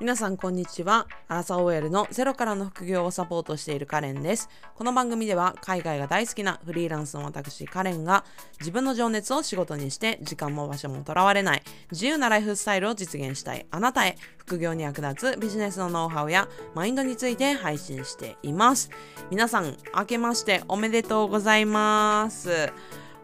皆さんこんにちは。アラサ OL のゼロからの副業をサポートしているカレンです。この番組では海外が大好きなフリーランスの私カレンが自分の情熱を仕事にして時間も場所もとらわれない自由なライフスタイルを実現したいあなたへ副業に役立つビジネスのノウハウやマインドについて配信しています。皆さん明けましておめでとうございます。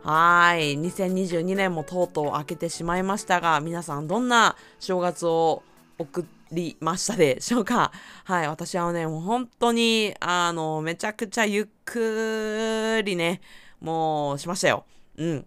はい。2022年もとうとう明けてしまいましたが、皆さんどんな正月を送ってりましたでしょうか？はい。私はね、もう本当に、あの、めちゃくちゃゆっくりね、もうしましたよ。うん。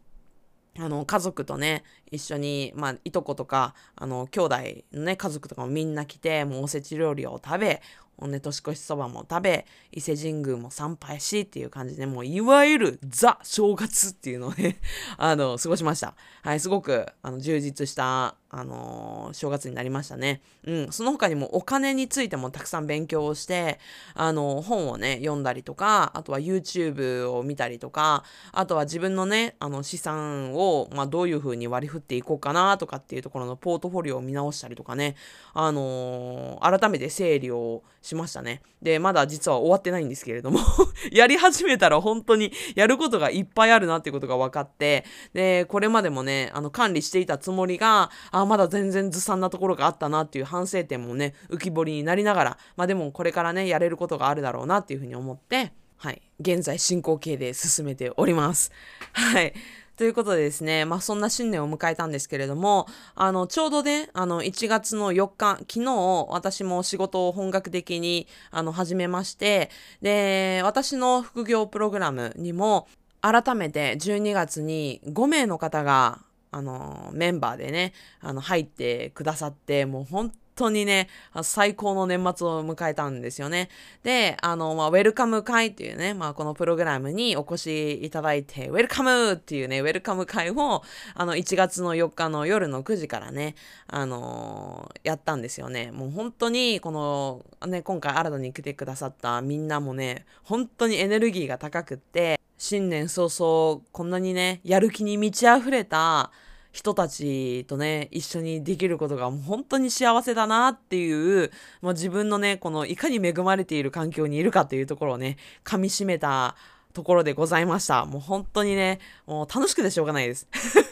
あの、家族とね、一緒に、まあ、いとことか、あの、兄弟のね、家族とかもみんな来て、もうおせち料理を食べ、ほんで年越しそばも食べ、伊勢神宮も参拝しっていう感じで、もういわゆるザ正月っていうのをねあの、過ごしました。はい、すごく、あの、充実した、あのー、正月になりましたね。うん、その他にもお金についてもたくさん勉強をして、あのー、本をね、読んだりとか、あとは YouTube を見たりとか、あとは自分のね、あの、資産を、まあ、どういう風に割り振っていこうかなとかっていうところのポートフォリオを見直したりとかね、あのー、改めて整理をしましたね。で、まだ実は終わってないんですけれども やり始めたら本当にやることがいっぱいあるなっていうことが分かって、で、これまでもね、あの、管理していたつもりが、あ、まだ全然ずさんなところがあったなっていう反省点もね、浮き彫りになりながら、まあでもこれからね、やれることがあるだろうなっていうふうに思って、はい、現在進行形で進めております。はい。ということでですね、まあそんな新年を迎えたんですけれども、あの、ちょうどね、あの、1月の4日、昨日、私も仕事を本格的に、あの、始めまして、で、私の副業プログラムにも、改めて12月に5名の方が、あの、メンバーでね、あの、入ってくださって、もう本当にね、最高の年末を迎えたんですよね。で、あの、まあ、ウェルカム会っていうね、まあ、このプログラムにお越しいただいて、ウェルカムっていうね、ウェルカム会を、あの、1月の4日の夜の9時からね、あのー、やったんですよね。もう本当に、この、ね、今回新たに来てくださったみんなもね、本当にエネルギーが高くって、新年早々、こんなにね、やる気に満ち溢れた、人たちとね、一緒にできることがもう本当に幸せだなっていう、まあ、自分のね、このいかに恵まれている環境にいるかというところをね、噛みしめたところでございました。もう本当にね、もう楽しくてしょうがないです。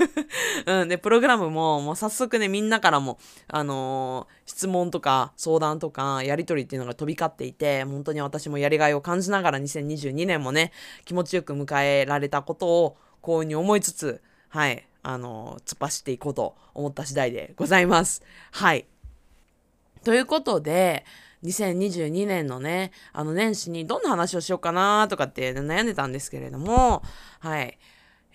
うん。で、プログラムも、もう早速ね、みんなからも、あのー、質問とか相談とか、やりとりっていうのが飛び交っていて、本当に私もやりがいを感じながら2022年もね、気持ちよく迎えられたことを、幸運に思いつつ、はい、あの、突っ走っていこうと思った次第でございます。はい。ということで、2022年のね、あの年始にどんな話をしようかなとかって悩んでたんですけれども、はい。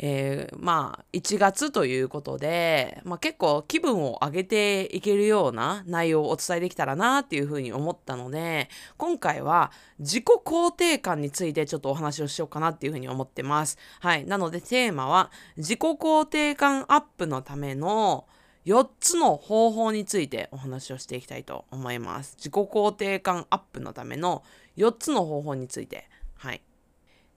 えー、まあ、1月ということで、まあ、結構気分を上げていけるような内容をお伝えできたらなっていうふうに思ったので、今回は自己肯定感についてちょっとお話をしようかなっていうふうに思ってます。はい。なのでテーマは、自己肯定感アップのための4つの方法についてお話をしていきたいと思います。自己肯定感アップのための4つの方法について。はい。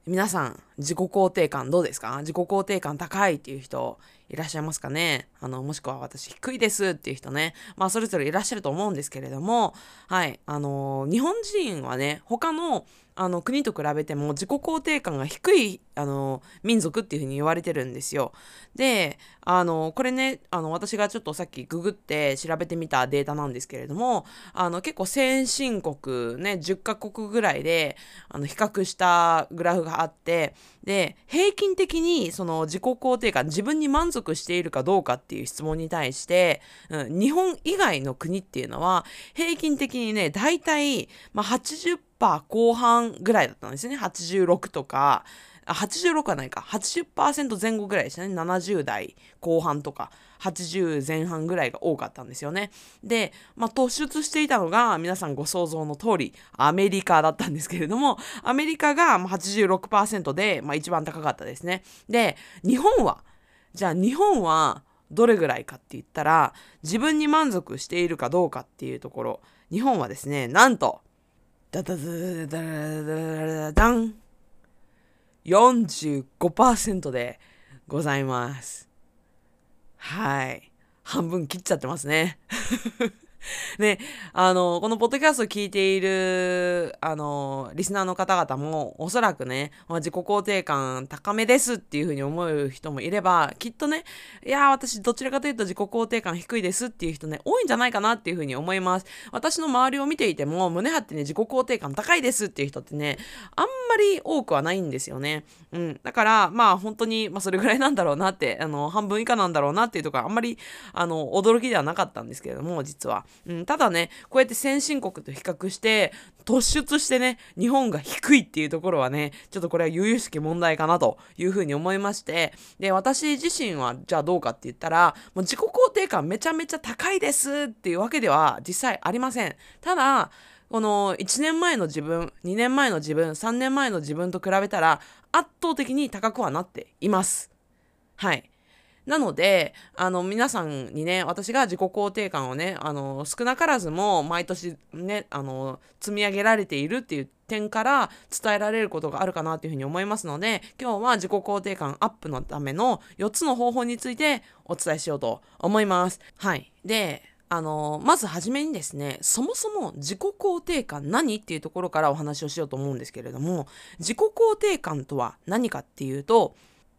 皆さん、自己肯定感どうですか？自己肯定感高いっていう人いらっしゃいますかね？あの、もしくは私低いですっていう人ね。まあ、それぞれいらっしゃると思うんですけれども、はい。あの、日本人はね、他のあの国と比べても自己肯定感が低いあの民族っていうふうに言われてるんですよ。で、あのこれねあの私がちょっとさっきググって調べてみたデータなんですけれどもあの結構先進国ね10カ国ぐらいであの比較したグラフがあってで平均的にその自己肯定感自分に満足しているかどうかってていう質問に対して、うん、日本以外の国っていうのは平均的にね大体、まあ、80%後半ぐらいだったんですよね。86とか、86はないか。80%前後ぐらいでしたね。70代後半とか、80前半ぐらいが多かったんですよね。で、まあ、突出していたのが、皆さんご想像の通り、アメリカだったんですけれども、アメリカが86%で、まあ、一番高かったですね。で、日本は、じゃあ日本はどれぐらいかって言ったら、自分に満足しているかどうかっていうところ、日本はですね、なんと、45%でございます。はい。半分切っちゃってますね。ね、あの、このポッドキャストを聞いている、あの、リスナーの方々も、おそらくね、まあ、自己肯定感高めですっていうふうに思う人もいれば、きっとね、いや私どちらかというと自己肯定感低いですっていう人ね、多いんじゃないかなっていうふうに思います。私の周りを見ていても、胸張ってね、自己肯定感高いですっていう人ってね、あんまり多くはないんですよね。うん。だから、まあ本当に、まあそれぐらいなんだろうなって、あの、半分以下なんだろうなっていうところはあんまり、あの、驚きではなかったんですけれども、実は。うん、ただね、こうやって先進国と比較して、突出してね、日本が低いっていうところはね、ちょっとこれは由々しき問題かなというふうに思いまして、で、私自身はじゃあどうかって言ったら、もう自己肯定感めちゃめちゃ高いですっていうわけでは実際ありません。ただ、この1年前の自分、2年前の自分、3年前の自分と比べたら圧倒的に高くはなっています。はい。なので、あの、皆さんにね、私が自己肯定感をね、あの、少なからずも毎年ね、あの、積み上げられているっていう点から伝えられることがあるかなというふうに思いますので、今日は自己肯定感アップのための4つの方法についてお伝えしようと思います。はい。で、あのまずはじめにですねそもそも自己肯定感何っていうところからお話をしようと思うんですけれども自己肯定感とは何かっていうと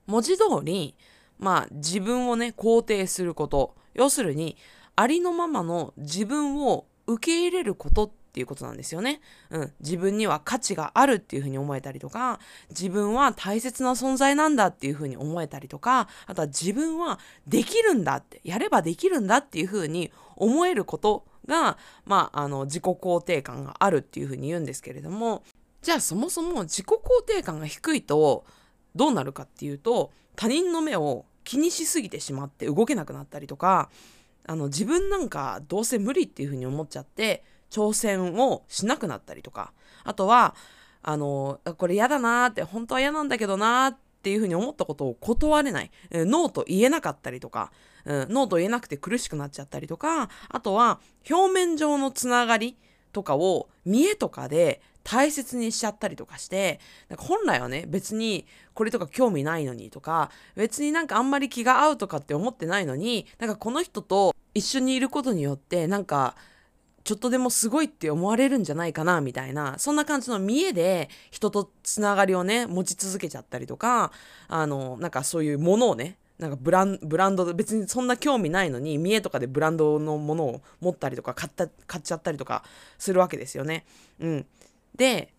文字通りまあ自分をね肯定すること要するにありのままの自分を受け入れることっていうことなんですよね。うん。自分には価値があるっていうふうに思えたりとか、自分は大切な存在なんだっていうふうに思えたりとか、あとは自分はできるんだって、やればできるんだっていうふうに思えることが、まあ、あの、自己肯定感があるっていうふうに言うんですけれども、じゃあそもそも自己肯定感が低いとどうなるかっていうと、他人の目を気にしすぎてしまって動けなくなったりとかあの自分なんかどうせ無理っていうふうに思っちゃって挑戦をしなくなったりとかあとはあのこれ嫌だなーって本当は嫌なんだけどなーっていうふうに思ったことを断れない、えノーと言えなかったりとか、うん、ノーと言えなくて苦しくなっちゃったりとかあとは表面上のつながりとかを見栄とかで大切にしちゃったりとかしてなんか本来はね別にこれとか興味ないのにとか別になんかあんまり気が合うとかって思ってないのになんかこの人と一緒にいることによってなんかちょっとでもすごいって思われるんじゃないかなみたいなそんな感じの見栄で人とつながりをね持ち続けちゃったりとかあのなんかそういうものをねなんかブランブランド別にそんな興味ないのに見栄とかでブランドのものを持ったりとか買った買っちゃったりとかするわけですよね。うん、で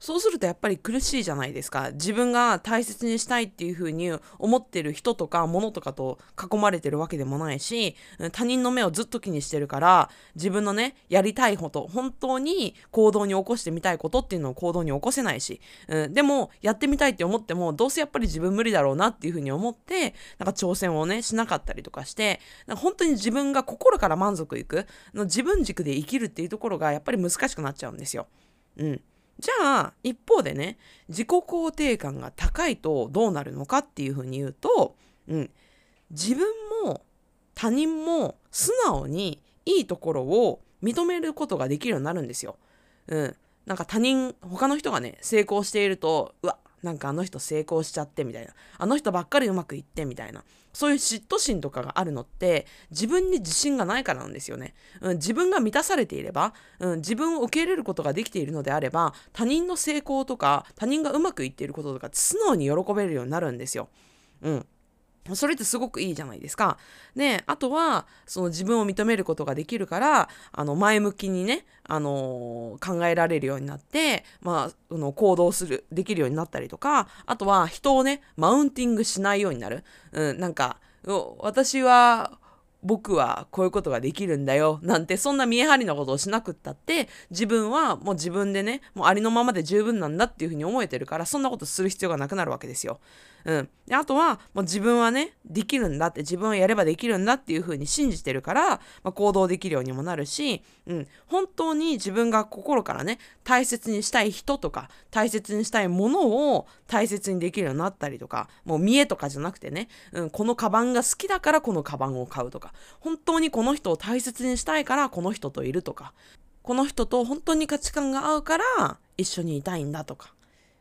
そうするとやっぱり苦しいじゃないですか自分が大切にしたいっていうふうに思ってる人とか物とかと囲まれてるわけでもないし他人の目をずっと気にしてるから自分のねやりたいこと本当に行動に起こしてみたいことっていうのを行動に起こせないし、うん、でもやってみたいって思ってもどうせやっぱり自分無理だろうなっていうふうに思ってなんか挑戦をねしなかったりとかしてなんか本当に自分が心から満足いくの自分軸で生きるっていうところがやっぱり難しくなっちゃうんですよ。うん、じゃあ一方でね自己肯定感が高いとどうなるのかっていうふうに言うと、うん、自分も他人も素直にいいところを認めることができるようになるんですよ。うん、なんか他人他の人がね成功しているとうわなんかあの人成功しちゃってみたいなあの人ばっかりうまくいってみたいなそういう嫉妬心とかがあるのって自分に自信がないからなんですよね、うん、自分が満たされていれば、うん、自分を受け入れることができているのであれば他人の成功とか他人がうまくいっていることとか素直に喜べるようになるんですよ。うん。それってすごくいいじゃないですか。で、あとは、その自分を認めることができるから、あの、前向きにね、あのー、考えられるようになって、まあ、その行動する、できるようになったりとか、あとは人をね、マウンティングしないようになる。うん、なんか、私は、僕はこういうことができるんだよなんてそんな見え張りなことをしなくったって自分はもう自分でねもうありのままで十分なんだっていうふうに思えてるからそんなことする必要がなくなるわけですよ。うん、であとはもう自分はねできるんだって自分はやればできるんだっていうふうに信じてるから、まあ、行動できるようにもなるし、うん、本当に自分が心からね大切にしたい人とか大切にしたいものを大切にできるようになったりとかもう見栄とかじゃなくてね、うん、このカバンが好きだからこのカバンを買うとか本当にこの人を大切にしたいからこの人といるとかこの人と本当に価値観が合うから一緒にいたいんだとか。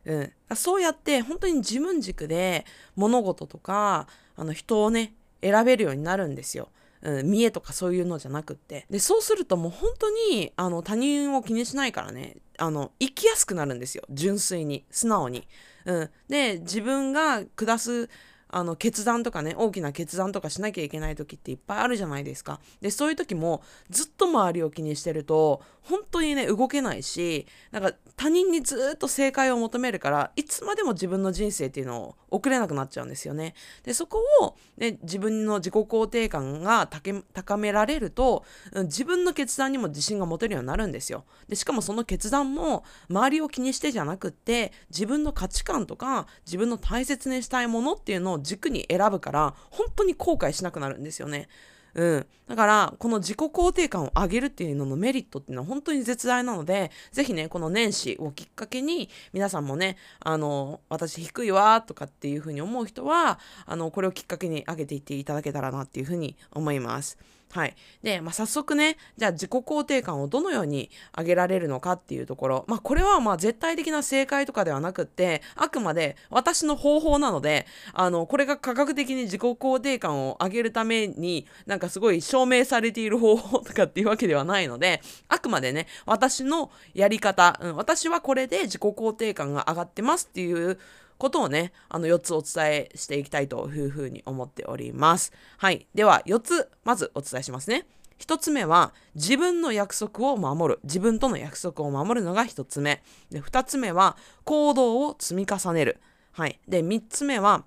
うん、そうやって本当に自分軸で物事とかあの人をね選べるようになるんですよ。うん、見栄とかそういうのじゃなくって。でそうするともう本当にあの他人を気にしないからね。あの生きやすくなるんですよ。純粋に。素直に。うん、で自分が下すあの決断とかね大きな決断とかしなきゃいけない時っていっぱいあるじゃないですか。でそういう時もずっと周りを気にしてると本当にね動けないしなんか他人にずっと正解を求めるからいつまでも自分の人生っていうのを送れなくなっちゃうんですよねでそこを、ね、自分の自己肯定感が高められると自分の決断にも自信が持てるようになるんですよでしかもその決断も周りを気にしてじゃなくって自分の価値観とか自分の大切にしたいものっていうのを軸に選ぶから本当に後悔しなくなるんですよね。うん。だから、この自己肯定感を上げるっていうののメリットっていうのは本当に絶大なので、是非ね、この年始をきっかけに、皆さんもね、あの、私低いわとかっていうふうに思う人は、あの、これをきっかけに上げていっていただけたらなっていうふうに思います。はい。で、まあ、早速ね、じゃあ自己肯定感をどのように上げられるのかっていうところ、まあ、これはまあ絶対的な正解とかではなくって、あくまで私の方法なので、あの、これが科学的に自己肯定感を上げるために、なんかすごい証明されている方法とかっていうわけではないので、あくまでね、私のやり方、うん、私はこれで自己肯定感が上がってますっていうことをね、あの4つお伝えしていきたいというふうに思っております。はい。では4つ、まずお伝えしますね。1つ目は自分の約束を守る。自分との約束を守るのが1つ目。で、2つ目は行動を積み重ねる。はい。で、3つ目は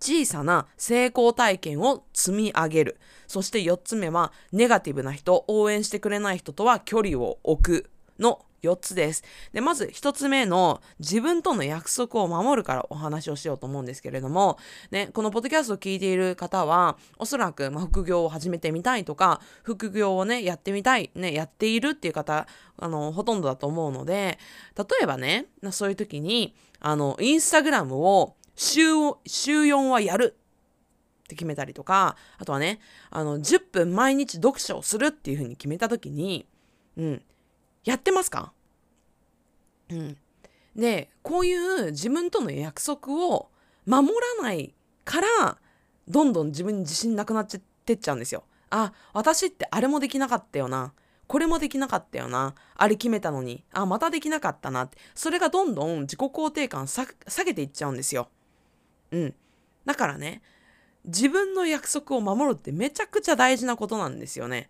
小さな成功体験を積み上げる。そして4つ目はネガティブな人、応援してくれない人とは距離を置くの4つです。で、まず1つ目の自分との約束を守るからお話をしようと思うんですけれども、ね、このポッドキャストを聞いている方は、おそらく、ま副業を始めてみたいとか、副業をね、やってみたい、ね、やっているっていう方、あの、ほとんどだと思うので、例えばね、そういう時に、あの、インスタグラムを週、週4はやるって決めたりとか、あとはね、あの、10分毎日読書をするっていうふうに決めた時に、うん、やってますか？うん。で、こういう自分との約束を守らないから、どんどん自分に自信なくなっちゃってっちゃうんですよ。あ、私ってあれもできなかったよな。これもできなかったよな。あれ決めたのに。あ、またできなかったなって。それがどんどん自己肯定感下げていっちゃうんですよ。うん。だからね、自分の約束を守るってめちゃくちゃ大事なことなんですよね。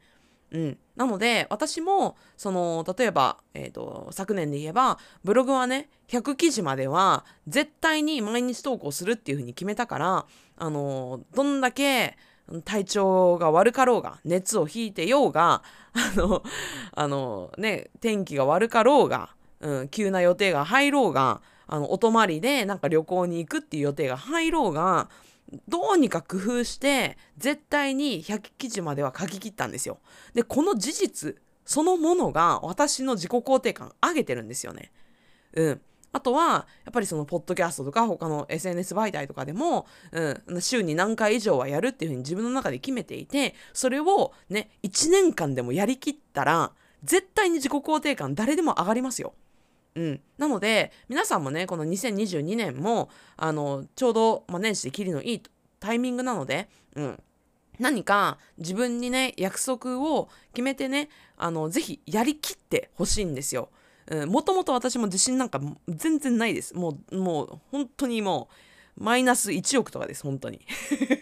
うん、なので私もその例えば、えーと、昨年で言えばブログはね100記事までは絶対に毎日投稿するっていうふうに決めたからあのどんだけ体調が悪かろうが熱を引いてようが あのあのね天気が悪かろうが、うん、急な予定が入ろうがあのお泊まりでなんか旅行に行くっていう予定が入ろうがどうにか工夫して絶対に100記事までは書き切ったんですよ。でこの事実そのものが私の自己肯定感上げてるんですよね。うん。あとは、やっぱりその、ポッドキャストとか、他の SNS 媒体とかでも、うん、週に何回以上はやるっていうふうに自分の中で決めていて、それをね、1年間でもやりきったら、絶対に自己肯定感誰でも上がりますよ。うん、なので皆さんもねこの2022年もあのちょうど、まあ、年始で切りのいいタイミングなので、うん、何か自分にね約束を決めてねあのぜひやりきってほしいんですよ。もともと私も自信なんか全然ないです。もうもう本当にもうマイナス1億とかです本当に。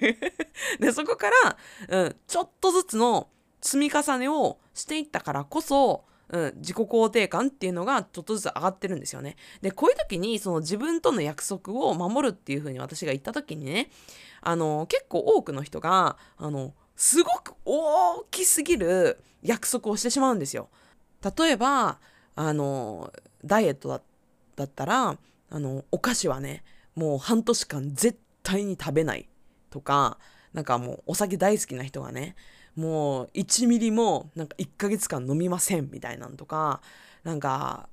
でそこから、うん、ちょっとずつの積み重ねをしていったからこそうん、自己肯定感っていうのがちょっとずつ上がってるんですよね。で、こういう時にその自分との約束を守るっていう風に私が言った時にね、あの、結構多くの人が、あの、すごく大きすぎる約束をしてしまうんですよ。例えば、あの、ダイエットだだったら、あの、お菓子はね、もう半年間絶対に食べないとか、なんかもうお酒大好きな人がね、もう1ミリもなんか1ヶ月間飲みませんみたいなんとかなんか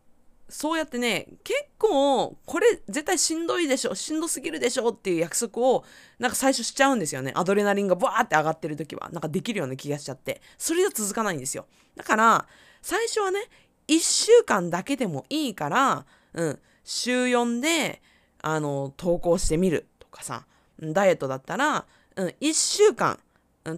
そうやってね結構これ絶対しんどいでしょしんどすぎるでしょっていう約束をなんか最初しちゃうんですよね。アドレナリンがバーって上がってる時はなんかできるような気がしちゃって。それじゃ続かないんですよ。だから最初はね1週間だけでもいいからうん週4であの投稿してみるとかさダイエットだったら、うん、1週間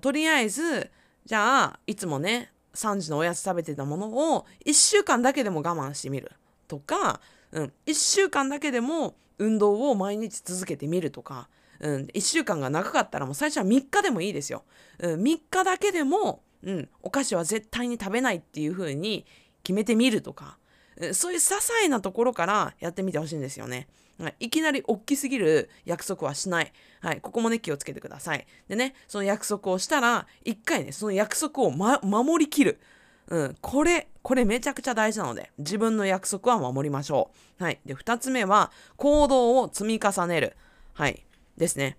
とりあえずじゃあいつもね3時のおやつ食べてたものを1週間だけでも我慢してみるとか、うん、1週間だけでも運動を毎日続けてみるとか、うん、1週間が長かったらもう最初は3日でもいいですよ。うん、3日だけでも、うん、お菓子は絶対に食べないっていう風に決めてみるとか、うん、そういう些細なところからやってみてほしいんですよね。い、いきなり大きすぎる約束はしない。はい、ここもね、気をつけてください。でね、その約束をしたら、一回ね、その約束を、ま、守りきる。うん、これ、これめちゃくちゃ大事なので、自分の約束は守りましょう。はい。で、二つ目は、行動を積み重ねる。はい。ですね。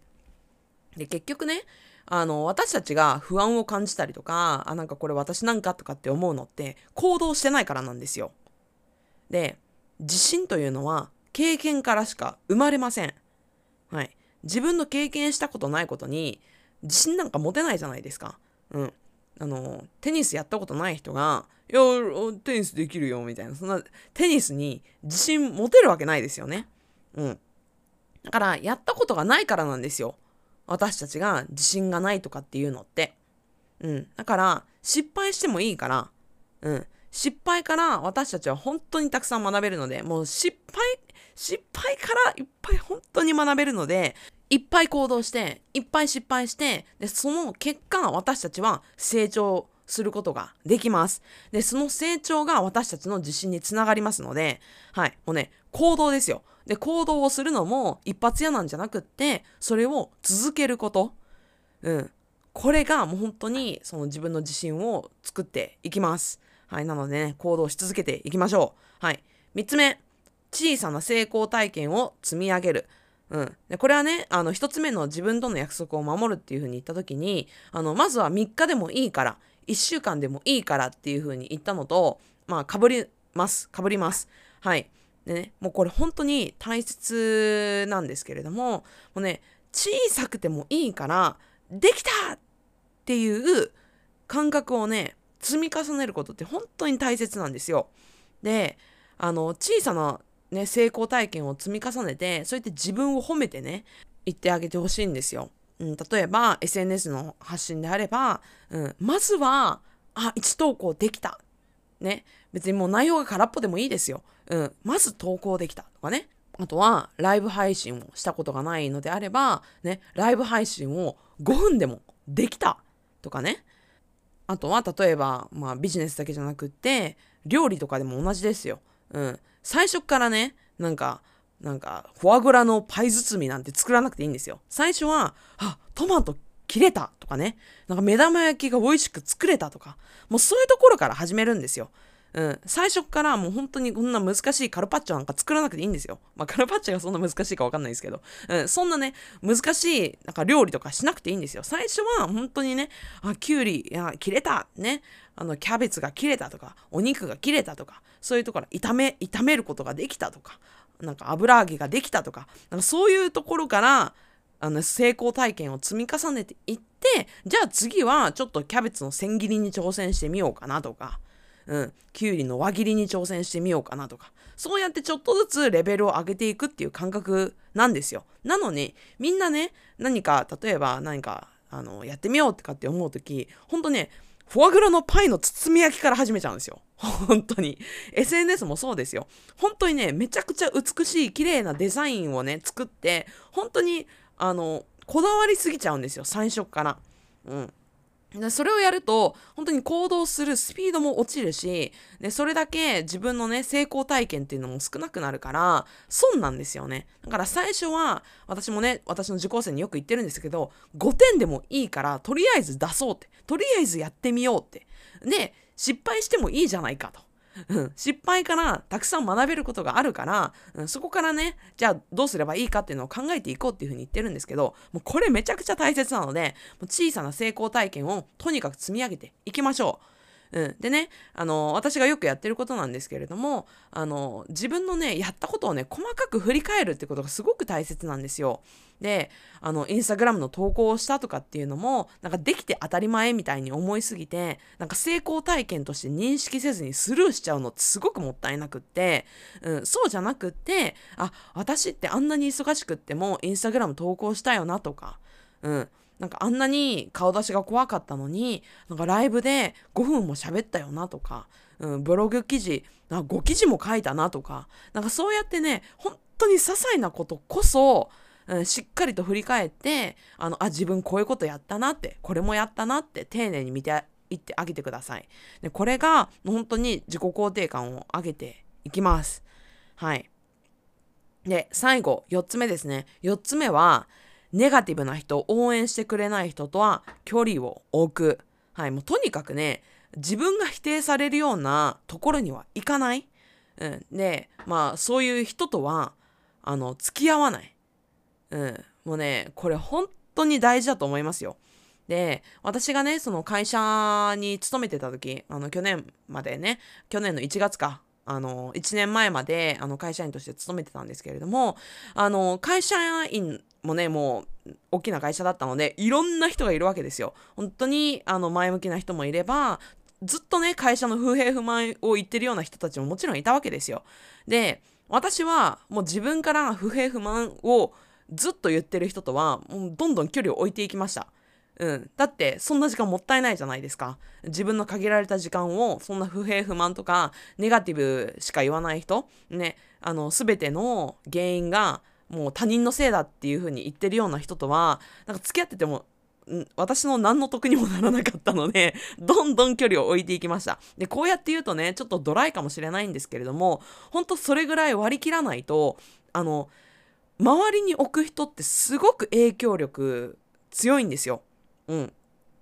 で、結局ね、あの、私たちが不安を感じたりとか、あ、なんかこれ私なんかとかって思うのって、行動してないからなんですよ。で、自信というのは、経験からしか生まれません。はい。自分の経験したことないことに自信なんか持てないじゃないですか。うん。あの、テニスやったことない人が、いや、テニスできるよ、みたいな。そんな、テニスに自信持てるわけないですよね。うん。だから、やったことがないからなんですよ。私たちが自信がないとかっていうのって。うん。だから、失敗してもいいから、うん。失敗から私たちは本当にたくさん学べるので、もう失敗失敗からいっぱい本当に学べるので、いっぱい行動して、いっぱい失敗して、で、その結果、私たちは成長することができます。で、その成長が私たちの自信につながりますので、はい、もうね、行動ですよ。で、行動をするのも一発屋なんじゃなくって、それを続けること。うん。これがもう本当にその自分の自信を作っていきます。はい。なのでね、行動し続けていきましょう。はい。3つ目。小さな成功体験を積み上げる。うん、でこれはねあの1つ目の自分との約束を守るっていうふうに言った時にあのまずは3日でもいいから1週間でもいいからっていうふうに言ったのとまあかぶります。かぶります。はい。でねもうこれ本当に大切なんですけれどももうね小さくてもいいからできたっていう感覚をね積み重ねることって本当に大切なんですよ。であの小さなね、成功体験を積み重ねて、そうやって自分を褒めてね、言ってあげてほしいんですよ。うん、例えば、SNS の発信であれば、うん、まずは、あ、1投稿できた。ね。別にもう内容が空っぽでもいいですよ。うん。まず投稿できた。とかね。あとは、ライブ配信をしたことがないのであれば、ね、ライブ配信を5分でもできた。とかね。あとは、例えば、まあ、ビジネスだけじゃなくって、料理とかでも同じですよ。うん。最初からね、なんか、なんか、フォアグラのパイ包みなんて作らなくていいんですよ。最初は、あ、トマト切れたとかね、なんか目玉焼きが美味しく作れたとか、もうそういうところから始めるんですよ。うん、最初からもう本当にこんな難しいカルパッチョなんか作らなくていいんですよ。まあカルパッチョがそんな難しいかわかんないですけど、うん、そんなね、難しいなんか料理とかしなくていいんですよ。最初は本当にね、あ、きゅうり、いや、切れた、ね、あの、キャベツが切れたとか、お肉が切れたとか、そういうところ炒め、炒めることができたとか、なんか油揚げができたとか、なんかそういうところから、あの成功体験を積み重ねていってじゃあ次はちょっとキャベツの千切りに挑戦してみようかなとかうん、きゅうりの輪切りに挑戦してみようかなとか、そうやってちょっとずつレベルを上げていくっていう感覚なんですよ。なのに、みんなね、何か、例えば何か、あの、やってみようってかって思う時、ほんとね、フォアグラのパイの包み焼きから始めちゃうんですよ。本当に。SNS もそうですよ。本当にね、めちゃくちゃ美しい綺麗なデザインをね、作って、本当に、あの、こだわりすぎちゃうんですよ、最初から。うん。でそれをやると本当に行動するスピードも落ちるしでそれだけ自分のね成功体験っていうのも少なくなるから損なんですよね。だから最初は私もね私の受講生によく言ってるんですけど5点でもいいからとりあえず出そうってとりあえずやってみようって。で失敗してもいいじゃないかと。うん、失敗からたくさん学べることがあるから、うん、そこからね、じゃあどうすればいいかっていうのを考えていこうっていうふうに言ってるんですけど、もうこれめちゃくちゃ大切なので、もう小さな成功体験をとにかく積み上げていきましょう。うん、でね、あの、私がよくやってることなんですけれども、あの、自分のね、やったことをね、細かく振り返るってことがすごく大切なんですよ。で、あの、インスタグラムの投稿をしたとかっていうのも、なんかできて当たり前みたいに思いすぎて、なんか成功体験として認識せずにスルーしちゃうのってすごくもったいなくって、うん、そうじゃなくって、あ、私ってあんなに忙しくってもインスタグラム投稿したよなとか、うん、なんかあんなに顔出しが怖かったのになんかライブで5分も喋ったよなとか、うん、ブログ記事なんか5記事も書いたなとかなんかそうやってね本当に些細なことこそ、うん、しっかりと振り返ってあのあ自分こういうことやったなってこれもやったなって丁寧に見ていってあげてください。でこれが本当に自己肯定感を上げていきます。はい。で最後4つ目ですね。4つ目はネガティブな人応援してくれない人とは距離を置く。はいもうとにかくね自分が否定されるようなところには行かない、うん、でまあそういう人とはあの付き合わない、うん、もうねこれ本当に大事だと思いますよ。で私がねその会社に勤めてた時あの去年までね去年の1月かあの1年前まであの会社員として勤めてたんですけれどもあの会社員もねもう大きな会社だったのでいろんな人がいるわけですよ。本当にあの前向きな人もいればずっとね会社の不平不満を言ってるような人たちももちろんいたわけですよ。で私はもう自分から不平不満をずっと言ってる人とはもうどんどん距離を置いていきました。うん、だってそんな時間もったいないじゃないですか自分の限られた時間をそんな不平不満とかネガティブしか言わない人ねあの全ての原因がもう他人のせいだっていう風に言ってるような人とはなんか付き合ってても私の何の得にもならなかったので、どんどん距離を置いていきました。で、こうやって言うとね、ちょっとドライかもしれないんですけれども、ほんとそれぐらい割り切らないと、あの、周りに置く人ってすごく影響力強いんですよ。うん。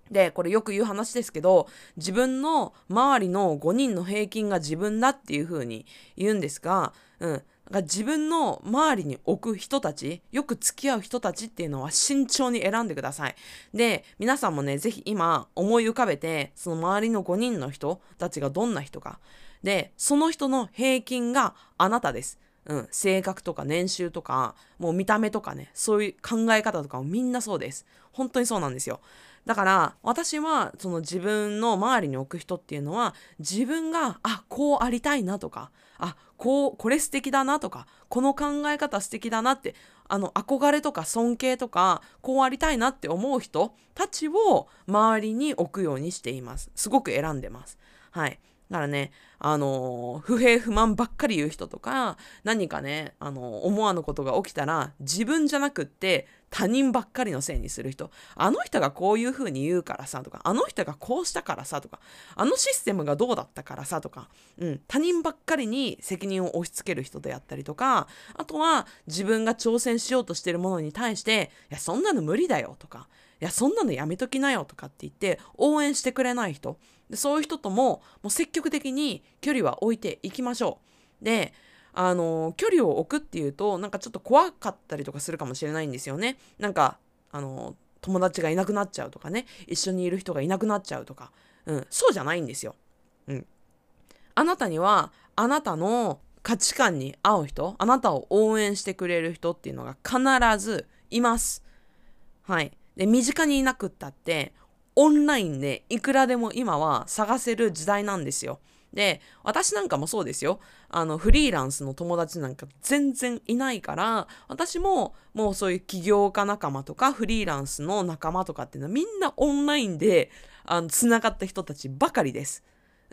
で、これよく言う話ですけど、自分の周りの5人の平均が自分だっていう風に言うんですが、うん。か自分の周りに置く人たち、よく付き合う人たちっていうのは慎重に選んでください。で、皆さんもね、ぜひ今思い浮かべて、その周りの5人の人たちがどんな人か。で、その人の平均があなたです。うん、性格とか年収とか、もう見た目とかね、そういう考え方とかもみんなそうです。本当にそうなんですよ。だから私はその自分の周りに置く人っていうのは自分があこうありたいなとかあこうこれ素敵だなとかこの考え方素敵だなってあの憧れとか尊敬とかこうありたいなって思う人たちを周りに置くようにしていますすごく選んでますはいだからね、あの不平不満ばっかり言う人とか、何かね、あの思わぬことが起きたら、自分じゃなくって他人ばっかりのせいにする人。あの人がこういう風に言うからさとか、あの人がこうしたからさとか、あのシステムがどうだったからさとか、うん、他人ばっかりに責任を押し付ける人であったりとか、あとは自分が挑戦しようとしてるものに対して、いや、そんなの無理だよとか、や、そんなのやめときなよとかって言って応援してくれない人。でそういう人とももう積極的に距離は置いていきましょう。であの距離を置くっていうとなんかちょっと怖かったりとかするかもしれないんですよね。なんかあの友達がいなくなっちゃうとかね一緒にいる人がいなくなっちゃうとか、うん、そうじゃないんですよ。うん、あなたにはあなたの価値観に合う人あなたを応援してくれる人っていうのが必ずいます。はい。で身近にいなくったってオンラインでいくらでも今は探せる時代なんですよ。で、私なんかもそうですよ。あの、フリーランスの友達なんか全然いないから、私ももうそういう起業家仲間とかフリーランスの仲間とかっていうのはみんなオンラインで、あの、つながった人たちばかりです。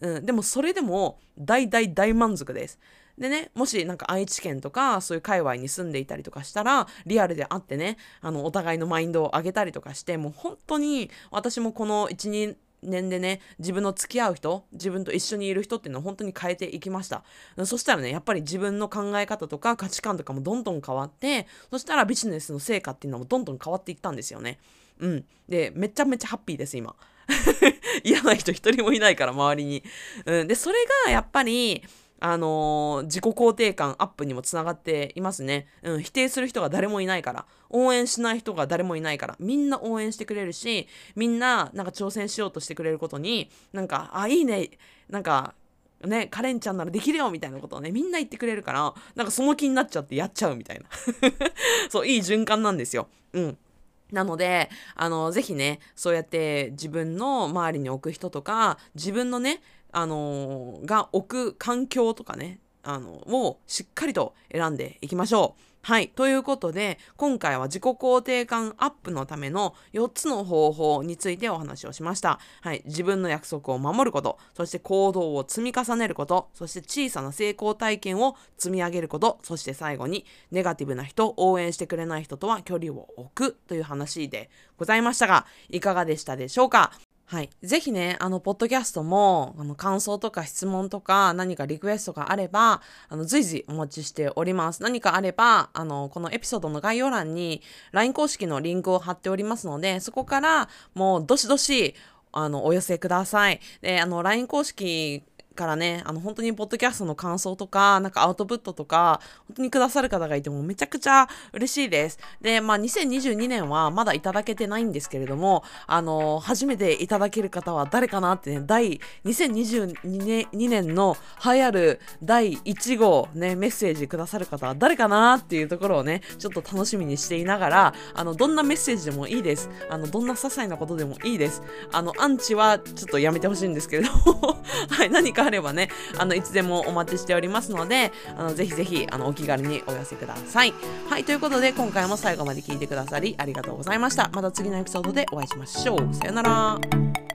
うん、でもそれでも大大大満足です。でね、もしなんか愛知県とかそういう界隈に住んでいたりとかしたら、リアルで会ってね、あの、お互いのマインドを上げたりとかして、もう本当に私もこの1、2年でね、自分の付き合う人、自分と一緒にいる人っていうのを本当に変えていきました。そしたらね、やっぱり自分の考え方とか価値観とかもどんどん変わって、そしたらビジネスの成果っていうのもどんどん変わっていったんですよね。うん。で、めちゃめちゃハッピーです、今。嫌な人一人もいないから、周りに。うん。で、それがやっぱり、あのー、自己肯定感アップにもつながっていますね。うん、否定する人が誰もいないから、応援しない人が誰もいないから、みんな応援してくれるし、みんななんか挑戦しようとしてくれることに、なんか、あ、いいね、なんか、ね、カレンちゃんならできるよみたいなことをね、みんな言ってくれるから、なんかその気になっちゃってやっちゃうみたいな。そう、いい循環なんですよ。うん。なので、あの、ぜひね、そうやって自分の周りに置く人とか、自分のね、あのー、が置く環境とかね、あのをしっかりと選んでいきましょう。はい。ということで、今回は自己肯定感アップのための4つの方法についてお話をしました。はい。自分の約束を守ること、そして行動を積み重ねること、そして小さな成功体験を積み上げること、そして最後に、ネガティブな人、応援してくれない人とは距離を置くという話でございましたが、いかがでしたでしょうか？はい。ぜひね、あの、ポッドキャストも、あの、感想とか質問とか、何かリクエストがあれば、あの、随時お待ちしております。何かあれば、あの、このエピソードの概要欄に、LINE 公式のリンクを貼っておりますので、そこから、もう、どしどし、あの、お寄せください。で、あの、LINE 公式からね、あの、本当にポッドキャストの感想とか、なんかアウトプットとか、本当にくださる方がいてもめちゃくちゃ嬉しいです。で、まあ、2022年はまだいただけてないんですけれども、あの、初めていただける方は誰かなってね、第、2022年 ,2 年の流行る第1号ね、メッセージくださる方は誰かなっていうところをね、ちょっと楽しみにしていながら、あの、どんなメッセージでもいいです。あの、どんな些細なことでもいいです。あの、アンチはちょっとやめてほしいんですけれどもはい、何かあればね、あの、いつでもお待ちしておりますので、あの、ぜひぜひ、あの、お気軽にお寄せください。はい、ということで、今回も最後まで聞いてくださりありがとうございました。また次のエピソードでお会いしましょう。さよなら。